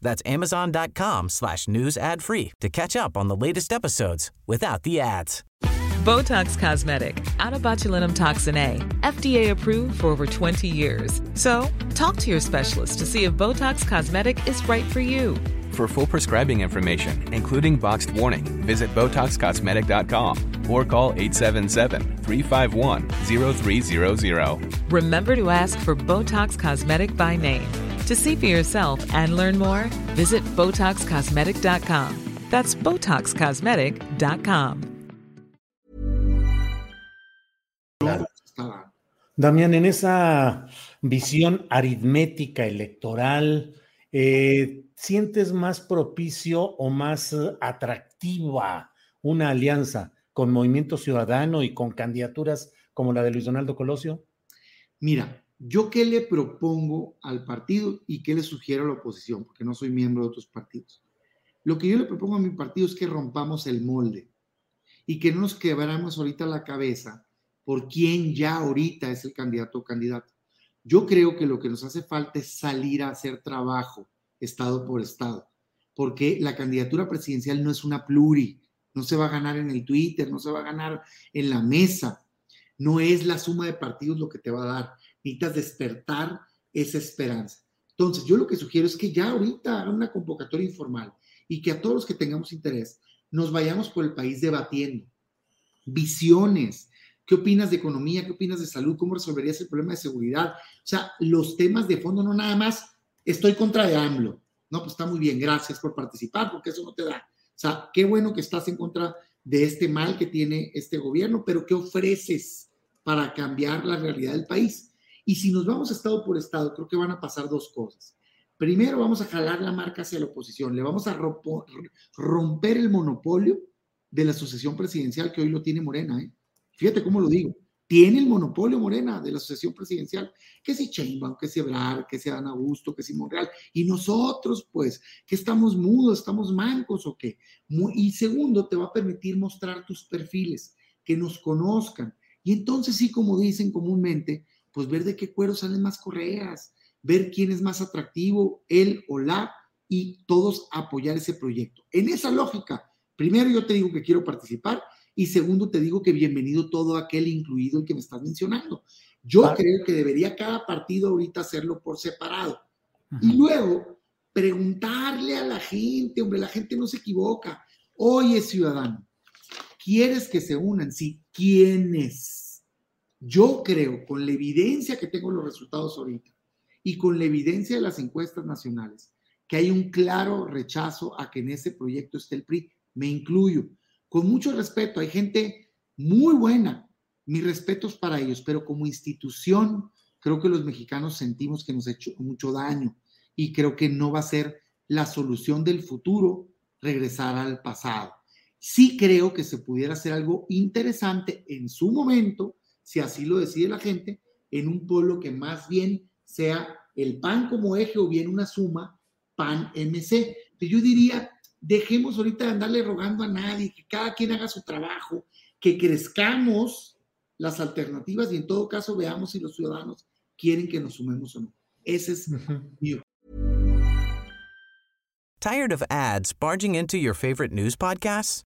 That's amazon.com slash news ad free to catch up on the latest episodes without the ads. Botox Cosmetic, out of botulinum toxin A, FDA approved for over 20 years. So, talk to your specialist to see if Botox Cosmetic is right for you. For full prescribing information, including boxed warning, visit BotoxCosmetic.com or call 877-351-0300. Remember to ask for Botox Cosmetic by name. To see for yourself and learn more, visit BotoxCosmetic.com. That's BotoxCosmetic.com. Damián, en esa visión aritmética electoral, eh, ¿sientes más propicio o más atractiva una alianza con Movimiento Ciudadano y con candidaturas como la de Luis Donaldo Colosio? Mira, yo qué le propongo al partido y qué le sugiero a la oposición, porque no soy miembro de otros partidos. Lo que yo le propongo a mi partido es que rompamos el molde y que no nos quebramos ahorita la cabeza por quién ya ahorita es el candidato o candidata. Yo creo que lo que nos hace falta es salir a hacer trabajo estado por estado, porque la candidatura presidencial no es una pluri, no se va a ganar en el Twitter, no se va a ganar en la mesa, no es la suma de partidos lo que te va a dar, necesitas despertar esa esperanza. Entonces, yo lo que sugiero es que ya ahorita hagan una convocatoria informal y que a todos los que tengamos interés nos vayamos por el país debatiendo visiones. ¿Qué opinas de economía? ¿Qué opinas de salud? ¿Cómo resolverías el problema de seguridad? O sea, los temas de fondo, no nada más estoy contra de AMLO. No, pues está muy bien, gracias por participar, porque eso no te da. O sea, qué bueno que estás en contra de este mal que tiene este gobierno, pero ¿qué ofreces para cambiar la realidad del país? Y si nos vamos estado por estado, creo que van a pasar dos cosas. Primero, vamos a jalar la marca hacia la oposición, le vamos a romper el monopolio de la sucesión presidencial que hoy lo tiene Morena. ¿eh? Fíjate cómo lo digo. Tiene el monopolio Morena de la sucesión presidencial. Que si Sheinbaum, que si Ebrard, que si Dan Augusto, que si Monreal. Y nosotros, pues, que estamos mudos, estamos mancos o qué. Y segundo, te va a permitir mostrar tus perfiles, que nos conozcan. Y entonces sí, como dicen comúnmente, pues ver de qué cuero salen más correas, ver quién es más atractivo, él o la, y todos apoyar ese proyecto. En esa lógica, primero yo te digo que quiero participar y segundo te digo que bienvenido todo aquel, incluido el que me estás mencionando. Yo creo que debería cada partido ahorita hacerlo por separado. Y luego preguntarle a la gente, hombre, la gente no se equivoca. Oye, ciudadano, ¿quieres que se unan? Sí, ¿quiénes? Yo creo, con la evidencia que tengo los resultados ahorita y con la evidencia de las encuestas nacionales, que hay un claro rechazo a que en ese proyecto esté el PRI. Me incluyo. Con mucho respeto, hay gente muy buena, mis respetos para ellos, pero como institución, creo que los mexicanos sentimos que nos ha hecho mucho daño y creo que no va a ser la solución del futuro regresar al pasado. Sí creo que se pudiera hacer algo interesante en su momento, si así lo decide la gente, en un pueblo que más bien sea el PAN como eje o bien una suma PAN-MC. Yo diría, dejemos ahorita de andarle rogando a nadie, que cada quien haga su trabajo, que crezcamos las alternativas y en todo caso veamos si los ciudadanos quieren que nos sumemos o no. Ese es mío. Tired of ads barging into your favorite news podcasts?